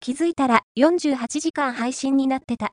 気づいたら48時間配信になってた。